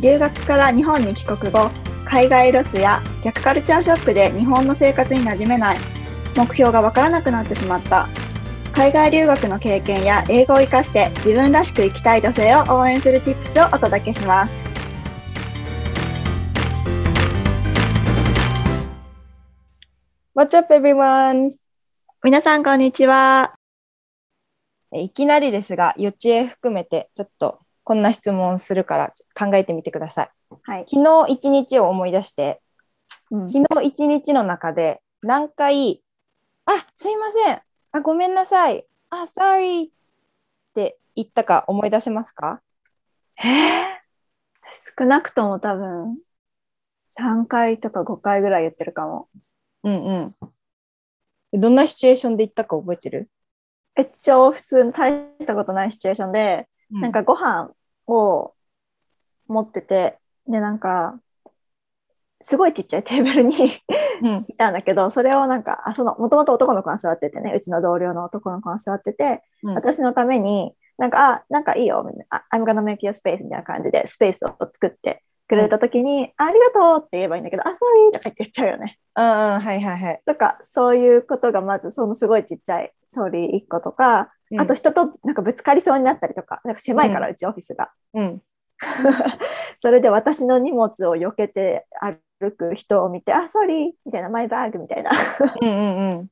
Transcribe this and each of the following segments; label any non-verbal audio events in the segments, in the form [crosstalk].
留学から日本に帰国後海外ロスや逆カルチャーショックで日本の生活に馴染めない。目標がわからなくなってしまった。海外留学の経験や英語を活かして自分らしく生きたい女性を応援するチップスをお届けします。What's up everyone? 皆さんこんにちは。えいきなりですが、予知へ含めてちょっとこんな質問するから考えてみてください。はい、昨日一日を思い出して、うん昨日一日の中で何回、あ、すいません、あ、ごめんなさい、あ、sorry って言ったか思い出せますか？えー少なくとも多分3回とか5回ぐらい言ってるかも。うんうん。どんなシチュエーションで言ったか覚えてる、え超普通の大したことないシチュエーションで、なんかご飯を持っててでなんかすごいちっちゃいテーブルにうん、[laughs] いたんだけどそれをなんかあそのもともと男の子が座っててねうちの同僚の男の子が座ってて、うん。私のためになんかあなんかいいよみたいなあ I'm gonna make you a space みたいな感じでスペースを作ってくれた時に、あありがとうって言えばいいんだけどあ sorry とか言って言っちゃうよね。うんうん、はいはいはい。とかそういうことがまずそのすごいちっちゃい sorry 1個とか、うんあと人となんかぶつかりそうになったりとかなんか狭いから、うちオフィスが。うん、[laughs] それで私の荷物を避けて歩く人を見て、あ、ソリーみたいな、マイバッグみたいなっうんうんうん。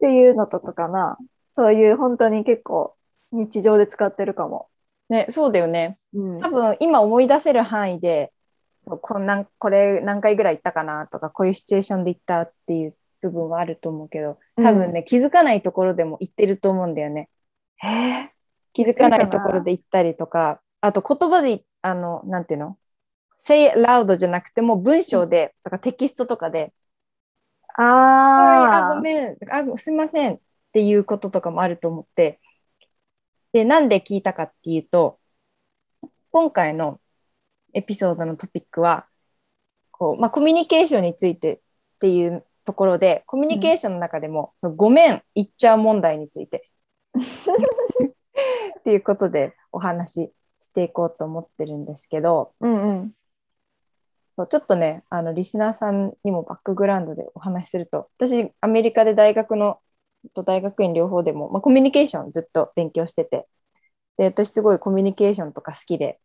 ていうのとかかな。そういう本当に結構日常で使ってるかも。ね、そうだよね。うん多分今思い出せる範囲でそうこんなんこれ何回ぐらい行ったかなとかこういうシチュエーションで行ったっていう部分はあると思うけど多分ね、気づかないところでも行ってると思うんだよね。へ気づかないところで行ったりとかあと言葉であのなんていうの？say it loud じゃなくても文章で、とかテキストとかで「ああごめん。あすいません」っていうこととかもあると思って。でなんで聞いたかっていうと今回のエピソードのトピックはこう、まあ、コミュニケーションについてっていうところでコミュニケーションの中でも、そのごめん言っちゃう問題についてっていうことでお話ししていこうと思ってるんですけどうんうん。そうちょっとねあのリスナーさんにもバックグラウンドでお話しすると私アメリカで大学のと大学院両方でも、まあ、コミュニケーションずっと勉強しててで私すごいコミュニケーションとか好きで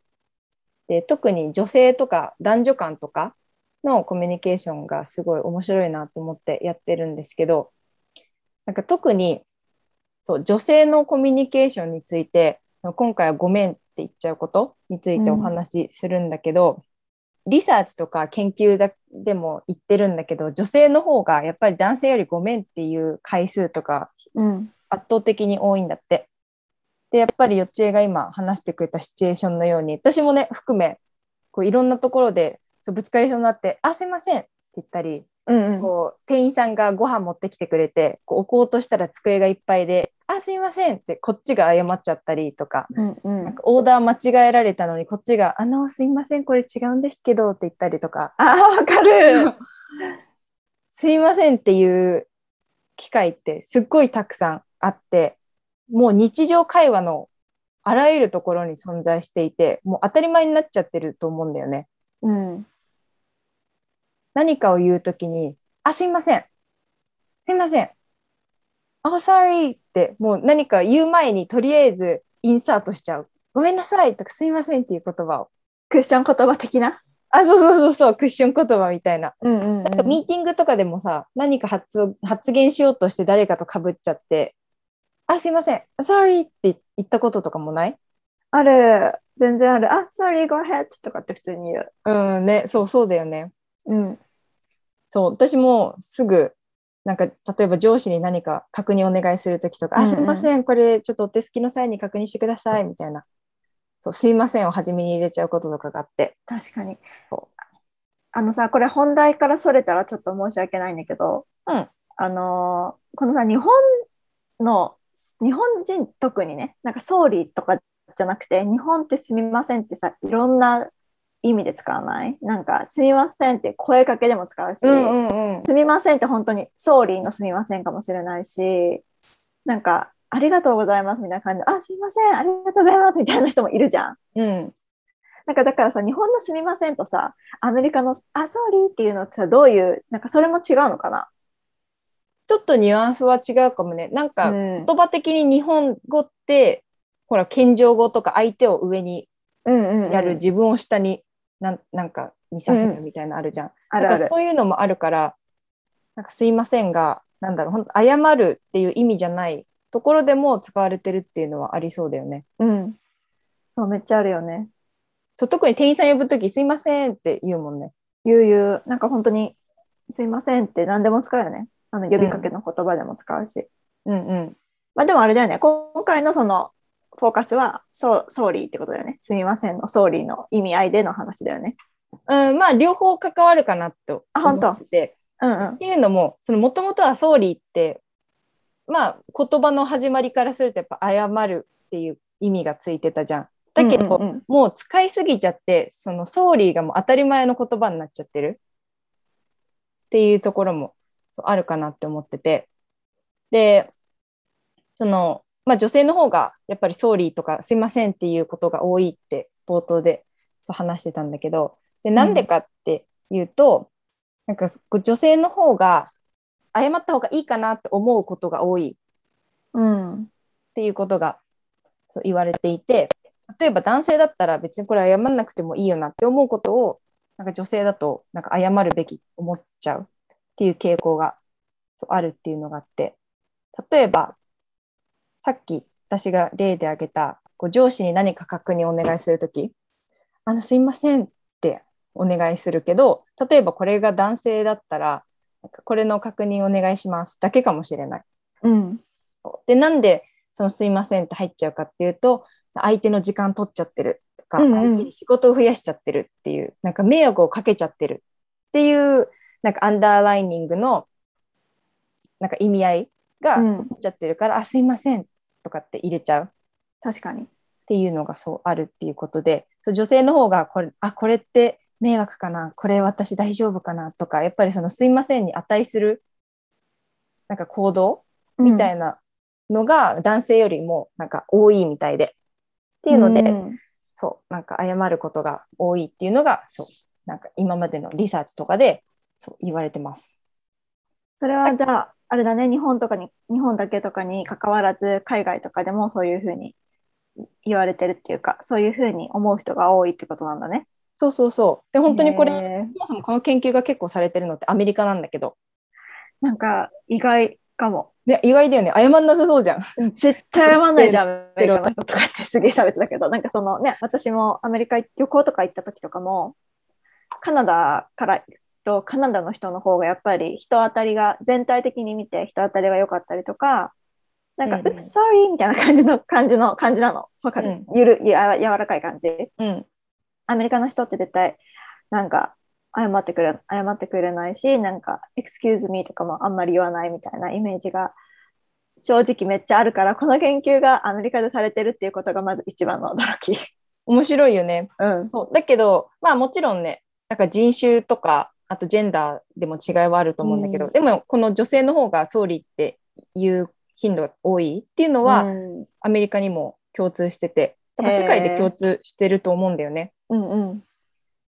で特に女性とか男女間とかのコミュニケーションがすごい面白いなと思ってやってるんですけどなんか特にそう女性のコミュニケーションについて今回は「ごめん」って言っちゃうことについてお話しするんだけど、リサーチとか研究だでも言ってるんだけど女性の方がやっぱり男性より「ごめん」っていう回数とかうん。圧倒的に多いんだって。でやっぱりよっちえが今話してくれたシチュエーションのように私もね含めこういろんなところでそうぶつかりそうになって「あすいません」って言ったりうんうん。こう店員さんがご飯持ってきてくれてこう置こうとしたら机がいっぱいで「あすいません」ってこっちが謝っちゃったりとかうんうんなんかオーダー間違えられたのにこっちが「あのすいませんこれ違うんですけど」って言ったりとかあー、わかる。すいませんっていう機会ってすっごいたくさんあってもう日常会話のあらゆるところに存在していてもう当たり前になっちゃってると思うんだよね。うん。何かを言うときに「あすいませんすいません Oh sorry」ってもう何か言う前にとりあえずインサートしちゃう「ごめんなさい」とか「すいません」っていう言葉をクッション言葉的な？あそうそうそうそうクッション言葉みたいなうんうん、なんかミーティングとかでもさ、何か発を発言しようとして誰かとかぶっちゃって、あ、すいません、sorry って言ったこととかもない？ある。全然ある。あ、sorry, go ahead とかって普通に言う。うんね、そうそうだよね。うん。そう、私もすぐ、なんか例えば上司に何か確認お願いするときとか、うんうんあ、すいません、これちょっとお手すきの際に確認してくださいみたいな。そうすいませんを初めに入れちゃうこととかがあって。確かにそ。あのさ、これ本題からそれたらちょっと申し訳ないんだけど、うんあのーこのさ、日本の、日本人特にね、なんか総理とかじゃなくて、日本ってすみませんってさ、いろんな意味で使わない？なんか、すみませんって声かけでも使うし、うんうんうん。すみませんって本当に総理のすみませんかもしれないし、なんか、ありがとうございますみたいな感じで、あ、すみません、ありがとうございますみたいな人もいるじゃん。うん。なんかだからさ、日本のすみませんとさ、アメリカのあ、ソーリーっていうのってさ、どういう、なんかそれも違うのかな？ちょっとニュアンスは違うかもね。なんかうん言葉的に日本語って、ほら、謙譲語とか相手を上にうんうんやる、自分を下になんなんかにさせるみたいなのあるじゃん。なんか。そういうのもあるから、なんかすいませんが、なんだろう、本当謝るっていう意味じゃないところでも使われてるっていうのはありそうだよね。うん。そう、めっちゃあるよね。そう特に店員さん呼ぶとき、すいませんって言うもんね。ゆうゆう、なんか本当に、すいませんって何でも使うよね。あの呼びかけの言葉でも使うし。うんうん。まあでもあれだよね。今回のそのフォーカスは、そう、 sorry ってことだよね。すみませんの sorry の意味合いでの話だよね。うん、まあ、両方関わるかなとあ本当思ってて。うんうんっ。ていうのも、そのもともとは sorry って、まあ、言葉の始まりからすると、やっぱ謝るっていう意味がついてたじゃん。だけど、うんうんうんもう使いすぎちゃって、そのソーリーがもう当たり前の言葉になっちゃってるっていうところもあるかなって思ってて。で、その、まあ女性の方がやっぱりソーリーとかすいませんっていうことが多いって冒頭でそう話してたんだけど、で、なんでかっていうと、なんかこう女性の方が謝った方がいいかなって思うことが多いうん。っていうことがそう言われていて例えば男性だったら別にこれ謝んなくてもいいよなって思うことをなんか女性だとなんか謝るべき思っちゃうっていう傾向があるっていうのがあって例えばさっき私が例で挙げたこう上司に何か確認お願いするときあのすいませんってお願いするけど例えばこれが男性だったらこれの確認お願いしますだけかもしれない。うん。で、なんで、そのすいませんって入っちゃうかっていうと、相手の時間取っちゃってるとか、うんうん相手に仕事を増やしちゃってるっていう、なんか迷惑をかけちゃってるっていう、なんかアンダーライニングの、なんか意味合いがうん取っちゃってるから、あ、すいませんとかって入れちゃうっ確かに。ていうのがそうあるっていうことで、女性の方がこれ、あ、これって迷惑かな、これ私大丈夫かなとか、やっぱりそのすいませんに値する、なんか行動みたいいなのが男性よりもなんか多いみたいで。っていうので、んそう、なんか謝ることが多いっていうのが、そう、なんか今までのリサーチとかでそう言われてます。それはじゃあ、あれだね、日本とかに、日本だけとかに関わらず、海外とかでもそういうふうに言われてるっていうか、そういうふうに思う人が多いってことなんだね。そうそうそう。で、本当にこれ、そもそもこの研究が結構されてるのってアメリカなんだけど、なんか意外かも。ね、意外だよね。謝んなさそうじゃん。うん絶対謝らないじゃん、[laughs] アメリカの人とかってすげえ差別だけど、なんかそのね、私もアメリカ旅行とか行った時とかも、カナダからと、カナダの人の方がやっぱり人当たりが、全体的に見て人当たりが良かったりとか、なんか、うんうん sorry みたいな感じの、感じの、感じなの。わかる、ゆる、や柔らかい感じ。うん。アメリカの人って絶対、なんか、謝ってくれ、謝ってくれないし、なんか、excuse me とかもあんまり言わないみたいなイメージが、正直めっちゃあるから、この研究がアメリカでされてるっていうことがまず一番の驚き。面白いよね。うん。そうだけど、まあもちろんね、なんか人種とか、あとジェンダーでも違いはあると思うんだけど、うんでもこの女性の方が総理っていう頻度が多いっていうのは、うん、アメリカにも共通してて、だから世界で共通してると思うんだよね。うんうん。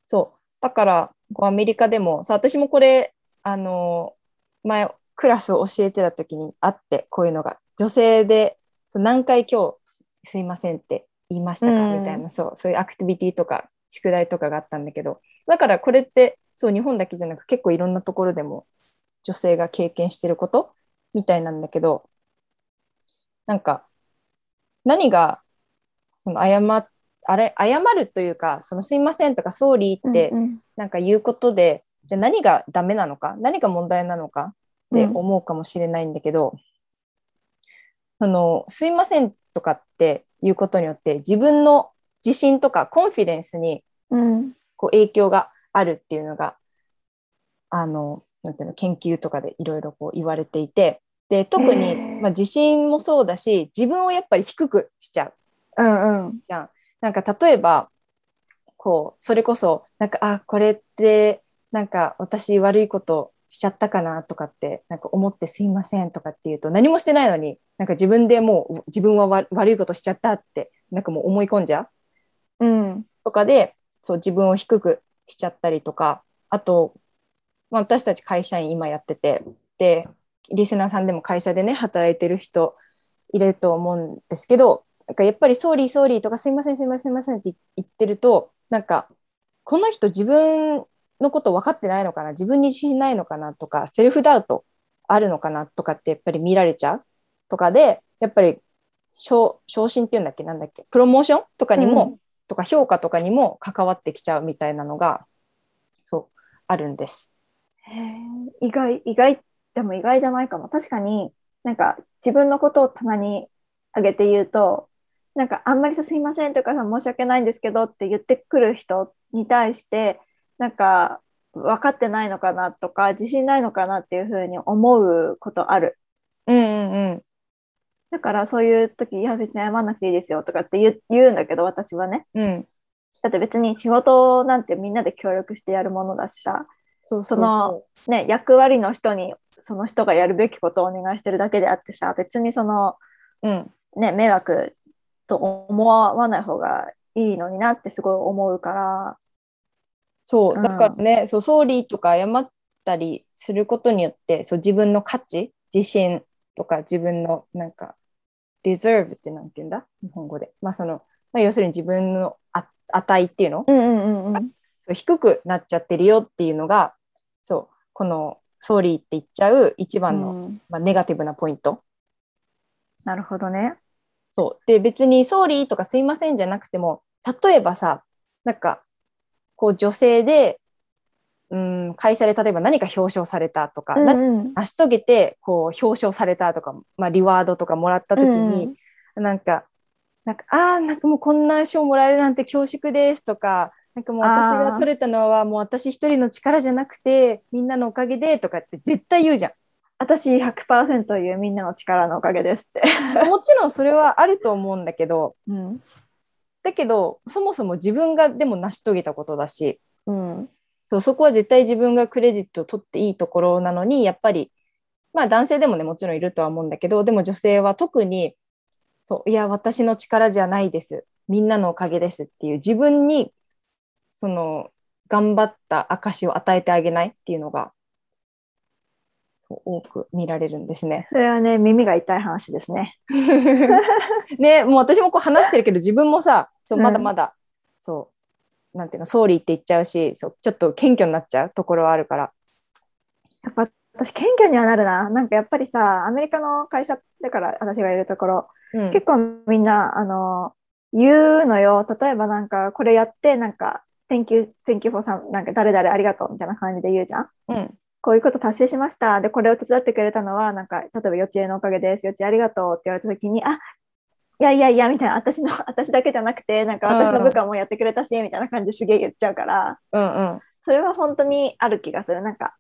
そう。だから、こうアメリカでも、そう私もこれ、あの前、クラスを教えてた時にあって、こういうのが。女性で、何回今日、すいませんって言いましたか、うんみたいな、そう、そういうアクティビティとか、宿題とかがあったんだけど、だからこれって、そう、日本だけじゃなく、結構いろんなところでも、女性が経験してることみたいなんだけど、なんか、何が、その謝っあれ謝るというか、そのすいませんとか、ソーリーってうんうんなんか言うことで、じゃあ何がダメなのか、何が問題なのかって思うかもしれないんだけど、そのすいませんとかっていうことによって、自分の自信とかコンフィデンスにうん。こう影響があるっていうのがあのなんていうの研究とかでいろいろこう言われていてで特へに、ーまあ、自信もそうだし自分をやっぱり低くしちゃううんうん。じゃん。なんか例えばこうそれこそなんかあこれってなんか私悪いことしちゃったかなとかってなんか思ってすいませんとかって言うと何もしてないのになんか自分でもう自分はわ悪いことしちゃったってなんかもう思い込んじゃううん。とかでそう自分を低くしちゃったりとかあと、まあ、私たち会社員今やっててでリスナーさんでも会社でね働いてる人いると思うんですけどなんかやっぱり「sorry sorry」とか「すいませんすいませんすいません」って言ってるとなんかこの人自分のこと分かってないのかな自分に自信ないのかなとか self-doubt あるのかなとかってやっぱり見られちゃうとかでやっぱり昇進っていうんだっけなんだっけ promotion とかにも、とか評価とかにも関わってきちゃうみたいなのがそうあるんです。意外、意外、でも意外じゃないかも。確かに、なんか自分のことを棚に上げて言うと、なんかあんまりさ、すいませんとかさ、申し訳ないんですけどって言ってくる人に対して、なんか分かってないのかなとか、自信ないのかなっていうふうに思うことある。うんうんうんだからそういう時、いや別に謝らなくていいですよとかって言う言うんだけど、私はね。うん。だって別に仕事なんてみんなで協力してやるものだしさ、そうそのね、役割の人にその人がやるべきことをお願いしてるだけであってさ、別にその、うん。ね、迷惑と思わない方がいいのになってすごい思うから、そううん。だからね、そうソーリーとか謝ったりすることによってそう自分の価値自信とか自分のなんか deserve ってなんて言うんだ？日本語で、まあそのまあ、要するに自分のあ値っていうの、うんうんうんうん。低くなっちゃってるよっていうのがそうこのソーリーって言っちゃう一番の、うんまあ、ネガティブなポイント。なるほどね。そうで別に「ソーリー」とか「すいません」じゃなくても例えばさなんかこう女性でうん会社で例えば何か表彰されたとか、なうんうん成し遂げてこう表彰されたとか、まあ、リワードとかもらった時に、なんかなんかあーなんかもうこんな賞もらえるなんて恐縮ですとかなんかもう私が取れたのはもう私一人の力じゃなくてみんなのおかげでとかって絶対言うじゃん。私100%言うみんなの力のおかげですって。もちろんそれはあると思うんだけどうん。だけどそもそも自分がでも成し遂げたことだしうん。そうそこは絶対自分がクレジットを取っていいところなのにやっぱりまあ男性でもねもちろんいるとは思うんだけどでも女性は特にそういや私の力じゃないですみんなのおかげですっていう自分にその頑張った証を与えてあげないっていうのが多く見られるんですね。それはね、耳が痛い話ですね。[laughs] ねもう私もこう話してるけど自分もさそううんまだまだ、そうなんていうのソーリーって言っちゃうしそうちょっと謙虚になっちゃうところはあるから。やっぱ私、謙虚にはなるな。なんかやっぱりさ、アメリカの会社だから私がいるところ、うん結構みんな、あの、言うのよ。例えばなんか、これやって、なんか、Thank you, thank you for some, なんか誰々ありがとうみたいな感じで言うじゃん。うんこういうこと達成しました。で、これを手伝ってくれたのは、なんか、例えば幼稚園のおかげです。幼稚園ありがとうって言われたときに、あ、いやいやいや、みたいな、私の、[laughs] 私だけじゃなくて、なんか私の部下もやってくれたし、みたいな感じですげえ言っちゃうから、うんうんそれは本当にある気がする。なんか、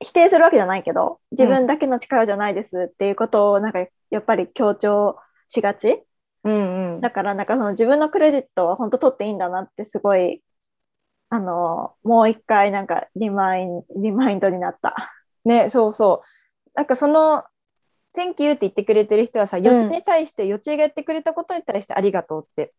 否定するわけじゃないけど、自分だけの力じゃないですっていうことを、なんか、やっぱり強調しがち。うんうんだから、なんかその自分のクレジットは本当取っていいんだなってすごい、あの、もう一回なんかリマイン、リマインドになった。ねそうそうなんかその「Thank you」って言ってくれてる人はさ、幼稚園に対して幼稚園がやってくれたことに対してありがとうって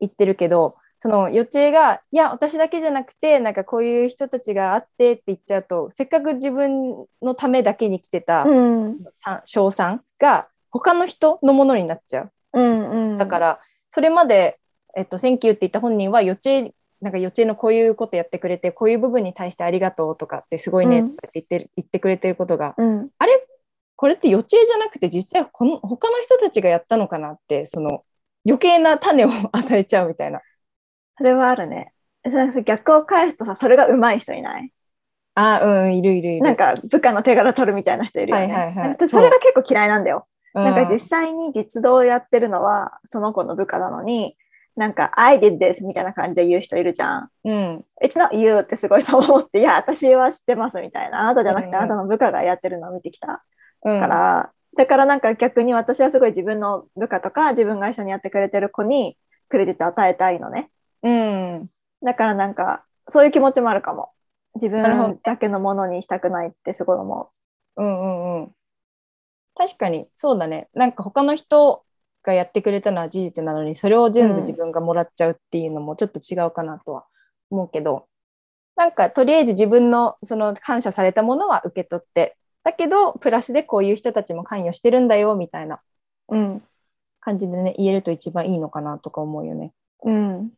言ってるけどその幼稚園がいや私だけじゃなくてなんかこういう人たちがあってって言っちゃうとせっかく自分のためだけに来てたうん。さ賞賛が他の人のものになっちゃう。うんうん。だから、それまで、えっと、Thank you って言った本人は、幼稚園、なんか幼稚園のこういうことやってくれて、こういう部分に対してありがとうとかってすごいね、って言ってる言ってくれてることが、うん。これって幼稚園じゃなくて、実際この他の人たちがやったのかなって、その余計な種を与えちゃうみたいな。それはあるね。逆を返すとさ、それが上手い人いない？あーうん、いるいるいる。なんか部下の手柄取るみたいな人いるよね。はいはいはい私それが結構嫌いなんだよ。うなんか実際に実動をやってるのはその子の部下なのに、なんか、I did this みたいな感じで言う人いるじゃん。うん。It's not you ってすごいそう思って、いや、私は知ってますみたいな。あなたじゃなくて、あなたの部下がやってるのを見てきたうんから、だからなんか逆に私はすごい自分の部下とか自分が一緒にやってくれてる子にクレジット与えたいのね。うん。だからなんかそういう気持ちもあるかも。自分だけのものにしたくないってすごい思うんうんうん。確かに、そうだね。なんか他の人がやってくれたのは事実なのに、それを全部うん自分がもらっちゃうっていうのもちょっと違うかなとは思うけど、なんかとりあえず自分のその感謝されたものは受け取って、だけど、プラスでこういう人たちも関与してるんだよみたいなう。うん。感じでね、言えると一番いいのかなとか思うよね。うん。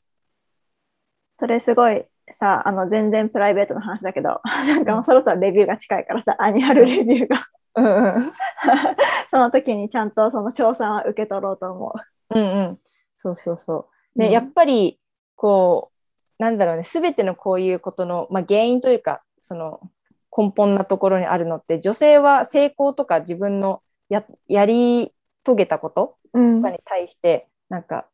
それすごいさ、あの全然プライベートの話だけど、[laughs] なんかもうそろそろレビューが近いからさ、 annual review が。うんうん。[laughs] その時にちゃんとその賞賛は受け取ろうと思うんうん。そうそうそう。う。で、うんやっぱりこうなんだろうね全てのこういうことの、まあ、原因というかその根本なところにあるのって女性は成功とか自分のややり遂げたことうん。とかに対してなんか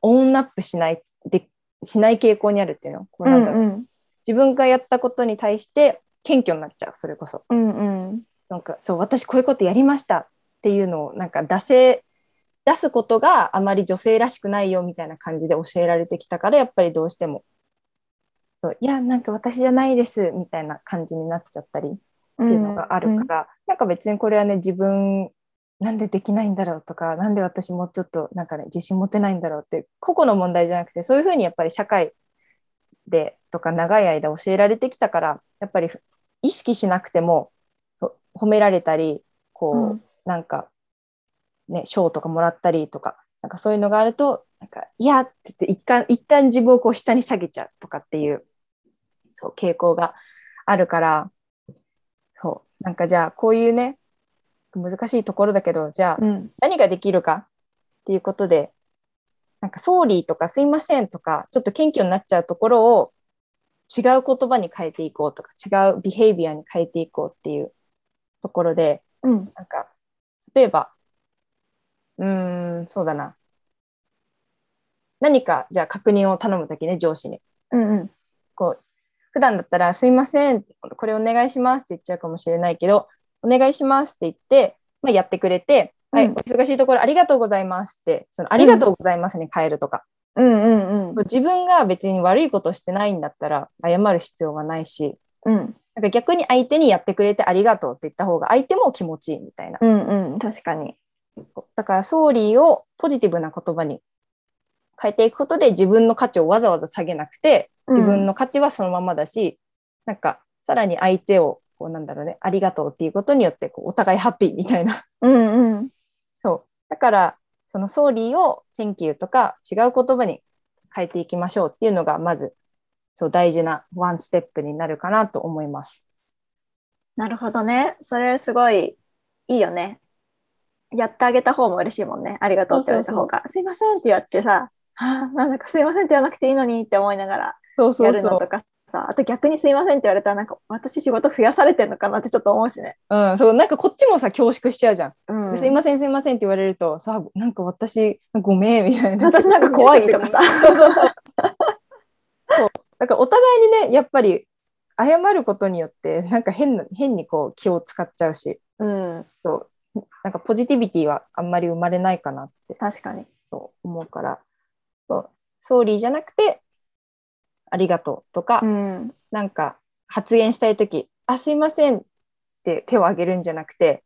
オンアップしないでしない傾向にあるっていうの？こううなんだろう、ん。自分がやったことに対して謙虚になっちゃうそれこそ。うんうん。なんかそう私こういうことやりましたっていうのをなんか出せ出すことがあまり女性らしくないよみたいな感じで教えられてきたからやっぱりどうしてもそういやなんか私じゃないですみたいな感じになっちゃったりっうん。ていうのがあるから、なんか別にこれはね自分なんでできないんだろうとかなんで私もうちょっとなんかね自信持てないんだろうって個々の問題じゃなくてそういうふうにやっぱり社会でとか長い間教えられてきたからやっぱり意識しなくてもほ褒められたりこう、うんなんかね賞とかもらったりとかなんかそういうのがあるとなんかいやって言って一旦一旦自分をこう下に下げちゃうとかっていうそう傾向があるからそう。なんかじゃあこういうね難しいところだけどじゃあうん。何ができるかっていうことでなんか「ソーリー」とか「すいません」とかちょっと謙虚になっちゃうところを違う言葉に変えていこうとか違うビヘイビアに変えていこうっていうところでうん。なんか例えばうーんそうだな。何かじゃあ確認を頼むときね上司に。うんうん。こう普段だったら「すいませんこれお願いします」って言っちゃうかもしれないけど「お願いします」って言って、まあ、やってくれて「はい、うんお忙しいところありがとうございます」ってその「ありがとうございます」に変えるとか、うんうんうん。自分が別に悪いことしてないんだったら謝る必要はないしうん。なんか逆に相手にやってくれてありがとうって言った方が相手も気持ちいいみたいな。うんうん確かに。だから、ソーリーをポジティブな言葉に変えていくことで自分の価値をわざわざ下げなくて、自分の価値はそのままだし、なんか、さらに相手を、こうなんだろうね、ありがとうっていうことによって、こうお互いハッピーみたいな。うんうん。そう。だから、そのソーリーを Thank you とか違う言葉に変えていきましょうっていうのが、まず、そう大事なワンステップになるかなと思います。なるほどね。それすごいいいよね。やってあげた方も嬉しいもんね。ありがとうって言われた方が。すいませんって言ってさあーなんだかすいませんって言わなくていいのにって思いながらやうそう。るのとかさあと逆にすいませんって言われたらなんか私仕事増やされてるのかなってちょっと思うしね、うん、そう、なんかこっちもさ、恐縮しちゃうじゃん。うん、ですいませんすいませんって言われるとさなんか私ごめんみたいな。私なんか怖いとかさ。[laughs] そう。そうそうそうだからお互いにねやっぱり謝ることによってなんか変な変にこう気を使っちゃうし。うん。そう。なんかポジティビティはあんまり生まれないかなって確かに。そう思うから。そう。ソーリーじゃなくてありがとうとか、うん。なんか発言したいとき、あ、すいませんって手を挙げるんじゃなくて、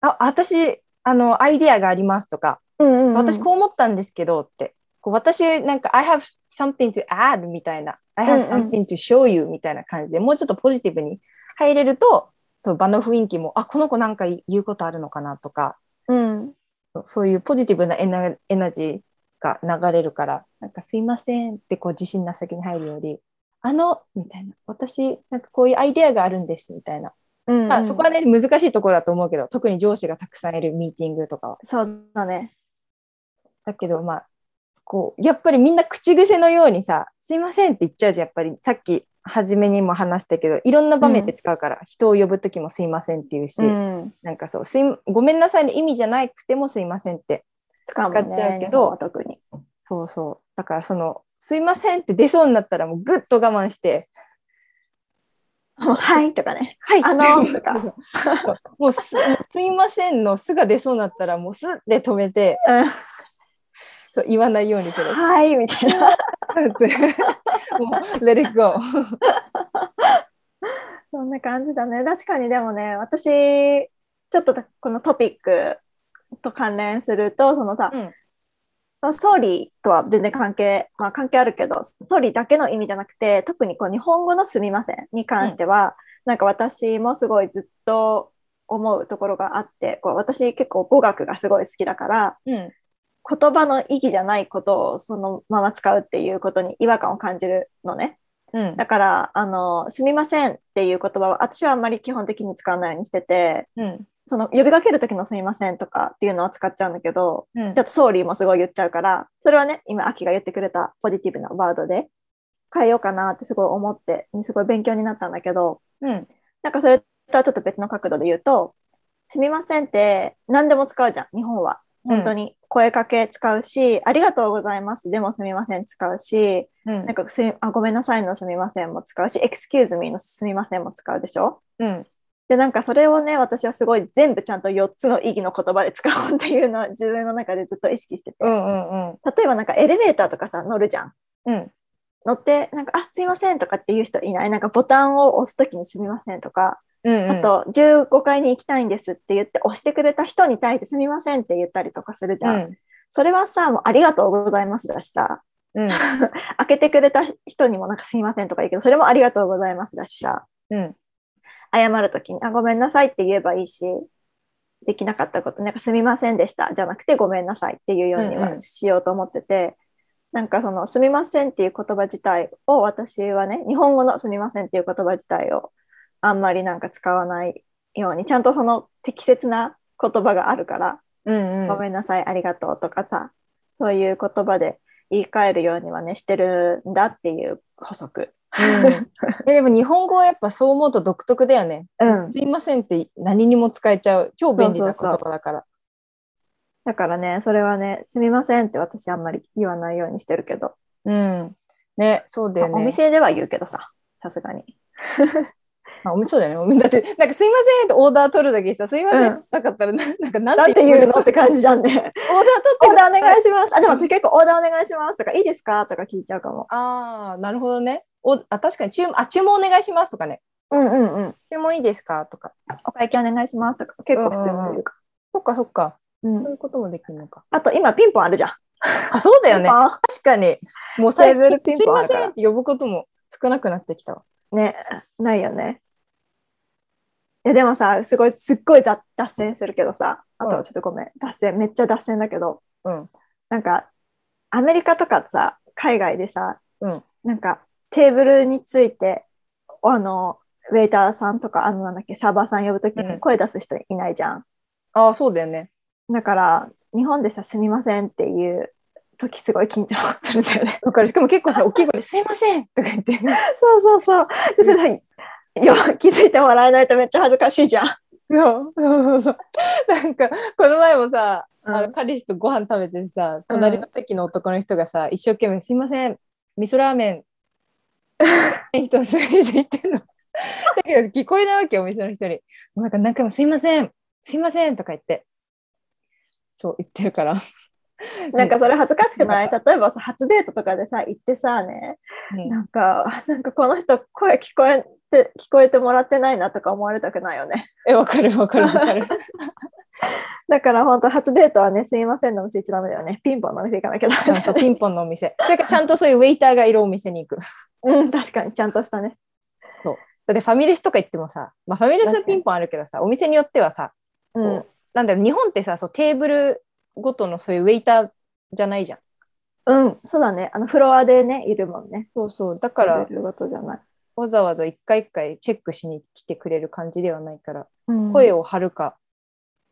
あ、私、あの、アイデアがありますとか、うんうん。私こう思ったんですけどって、こう私なんか I have something to add みたいな、I have うんうん。something to show you みたいな感じでもうちょっとポジティブに入れると、そう場の雰囲気も、あ、この子なんか言うことあるのかなとか、うん。そうそういうポジティブなエナエナジーが流れるから、なんかすいませんってこう自信な先に入るより、あの、みたいな、私なんかこういうアイデアがあるんですみたいな。うんまあ、そこはね、難しいところだと思うけど、特に上司がたくさんいるミーティングとかは。そうだねだけど、まあ、こう、やっぱりみんな口癖のようにさ、すいませんって言っちゃうじゃん、やっぱり。さっき、初めにも話したけど、いろんな場面で使うから、人を呼ぶときもすいませんって言うし、うんなんかそうすい、ごめんなさいの意味じゃなくてもすいませんって使っちゃうけど日本は特にそうそう。だからその、すいませんって出そうになったらもうぐっと我慢して、はいとかね。はいあのとか [laughs] もうすすいませんのすが出そうになったらもうすって止めてうんそう言わないようにする。はいみたいな。[laughs] もう let it go。そんな感じだね。確かにでもね、私、ちょっとこのトピックと関連すると、そのさ、うん。まあ sorry とは全然関係、まあ関係あるけど、 sorry だけの意味じゃなくて、特にこう日本語のすみませんに関しては、なんか私もすごいずっと思うところがあって、こう私結構語学がすごい好きだから、うん。言葉の意義じゃないことをそのまま使うっていうことに違和感を感じるのね。うん。だから、あの、すみませんっていう言葉は、私はあんまり基本的に使わないようにしてて、うんその呼びかける時のすみませんとかっていうのは使っちゃうんだけど、うん。ちょっと sorry もすごい言っちゃうから、それはね、今、アキが言ってくれたポジティブなワードで変えようかなってすごい思って、すごい勉強になったんだけど、うん。なんかそれとはちょっと別の角度で言うと、すみませんって何でも使うじゃん、日本は。本当に声かけ使うし、ありがとうございます。でもすみません使うし、うん。なんかすみあごめんなさいのすみませんも使うし、excuse me のすみませんも使うでしょ？うんで、なんかそれをね、私はすごい全部ちゃんと4つの意義の言葉で使おうっていうのは自分の中でずっと意識してて。うんうんうん。例えばなんかエレベーターとかさ、乗るじゃん。うん。乗って、なんか、あ、すいませんとかっていう人いない？なんかボタンを押すときにすみませんとか、うんあと15階に行きたいんですって言って押してくれた人に対してすみませんって言ったりとかするじゃん。うん。それはさ、もうありがとうございますだしさ、うん。[laughs] 開けてくれた人にもなんかすみませんとか言うけど、それもありがとうございますだしさ、うん謝るときにあごめんなさいって言えばいいし、できなかったこと、なんかすみませんでしたじゃなくてごめんなさいっていうようにうんうんはしようと思ってて、なんかそのすみませんっていう言葉自体を私はね、日本語のすみませんっていう言葉自体をあんまりなんか使わないように、ちゃんとその適切な言葉があるから、うんうんごめんなさい、ありがとうとかさ、そういう言葉で言い換えるようにはね、してるんだっていう補足。うんえでも日本語はやっぱそう思うと独特だよね。うん。すいませんって何にも使えちゃう超便利な言葉だから。だからね、それはね、すみませんって私あんまり言わないようにしてるけど、うん。ね、そうだよね。お店では言うけどさ、さすがに。[laughs] あお店そうだよね。[laughs] だって、なんかすいませんってオーダー取るだけでさ、すいませんうんなかったらな、[laughs] なんかななんて言うの？って感じじゃんね。オーダー取ってオーダーお願いします。あ、でも私結構オーダーお願いしますとか、いいですか？とか聞いちゃうかも。ああ、なるほどね。おあ確かに注文あ注文お願いしますとかね。うんうんうん。注文いいですか？とか。お会計お願いしますとか、結構普通に言うか。そっかそっか。うんそういうこともできるのか。あと今ピンポンあるじゃん。[laughs] あ、そうだよね確かに。もう最テーブルピ近、すいまンポンあるからせんって呼ぶことも少なくなってきたわ。ね、ないよね。いやでもさ、すごい、すっごい脱脱線するけどさ、あとはちょっとごめん、脱線、めっちゃ脱線だけど、うん。なんか、アメリカとかさ、海外でさ、うんなんか、テーブルについて、あの、ウェイターさんとか、あの、なんだっけ、サーバーさん呼ぶときうんに声出す人いないじゃん。ああ、そうだよね。だから、日本でさ、すみませんっていう時すごい緊張するんだよね。だからしかも結構さ、大きい声で、すいませんとか言って。[laughs] そうそうそう。でそれよ気づいてもらえないとめっちゃ恥ずかしいじゃん。そうそうそうそう。なんか、この前もさ、うんあの彼氏とご飯食べてさ、隣の席の男の人がさ、一生懸命、すいません、味噌ラーメン、一つ入れて言ってんの。だけど聞こえないわけよ、お店の人に。もうなんか何回も、すいません、すいませんとか言って。そう言ってるから。なんかそれ恥ずかしくない？例えばさ、初デートとかでさ、行ってさね、うんなんか、なんかこの人声聞こえて、聞こえてもらってないなとか思われたくないよね。え、わかるわかるわかる。[laughs] だから本当初デートはね、すいませんのお店行っちゃダメだよね。ピンポンのお店行かなきゃダメうんそうピンポンのお店。それからちゃんとそういうウェイターがいるお店に行く。うん、確かにちゃんとしたね。だってファミレスとか行ってもさ、まあ、ファミレスはピンポンあるけどさ、お店によってはさ、うん。なんだろう、日本ってさ、そうテーブルごとのそういうウェイターじゃないじゃん。うん、そうだね。あのフロアでね、いるもんね。そうそう。だから、食べることじゃない。わざわざ一回一回チェックしに来てくれる感じではないから、うん声を張るか、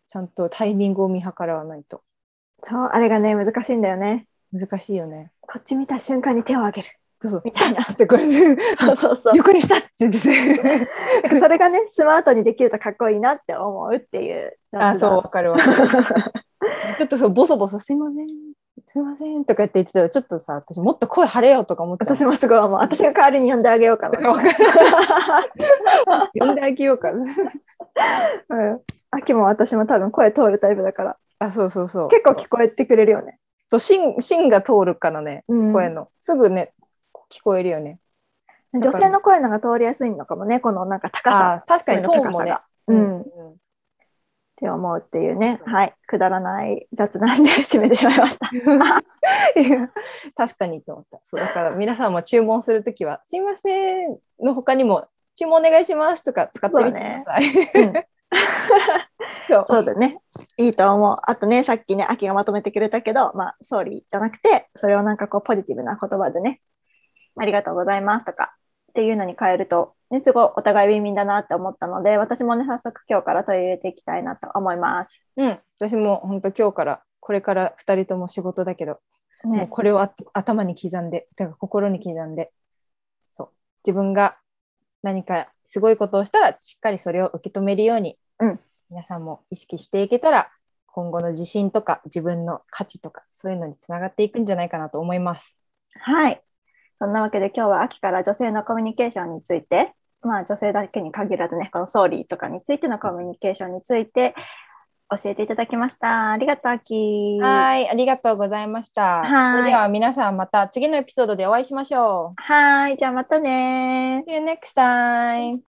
ちゃんとタイミングを見計らわないとそう、あれがね、難しいんだよね。難しいよね。こっち見た瞬間に手を挙げる。そうそう。みたいな。でこれそうそうそう。横にしたって言って [laughs] それがね、スマートにできるとかっこいいなって思うっていう。あ、そう、わかるわ。[laughs] ちょっとそう、ボソボソすいません。すすいませんとかって言ってたら、ちょっとさ、私もっと声張れよとか思っちゃう。私もすごい思う。私が代わりに呼んであげようかな。[laughs] 呼んであげようかな。うん。秋も私も多分声通るタイプだから、あ、そうそうそう。結構聞こえてくれるよね。そう、芯、芯が通るからね、うん声の。すぐね、聞こえるよね。女性の声のが通りやすいのかもね、このなんか高さあ、確かにト声ーンもねの高さが。。うん。って思うっていうね。はい。くだらない雑談で締めてしまいました。い [laughs] や確かにと思った。そうだから皆さんも注文するときは、すいませんの他にも、注文お願いしますとか使ってみてください。うん [laughs] そうそうだね。いいと思う。あとね、さっきね、秋がまとめてくれたけど、まあ、ソーリーじゃなくて、それをなんかこう、ポジティブな言葉でね、ありがとうございますとか、っていうのに変えると、ね、すごいお互いウィンウィンだなって思ったので、私もね、早速今日から取り入れていきたいなと思います。うん、私も本当今日から、これから2人とも仕事だけど、もうね。これをあ頭に刻んで、だから心に刻んで、そう、自分が何かすごいことをしたら、しっかりそれを受け止めるように、うん皆さんも意識していけたら、今後の自信とか自分の価値とか、そういうのにつながっていくんじゃないかなと思います。はい。そんなわけで今日は秋から女性のコミュニケーションについて、まあ女性だけに限らずね、このソーリーとかについてのコミュニケーションについて教えていただきました。ありがとう、秋。はい、ありがとうございました。はいそれでは皆さんまた次のエピソードでお会いしましょはい。じゃあまたねう。See you next time!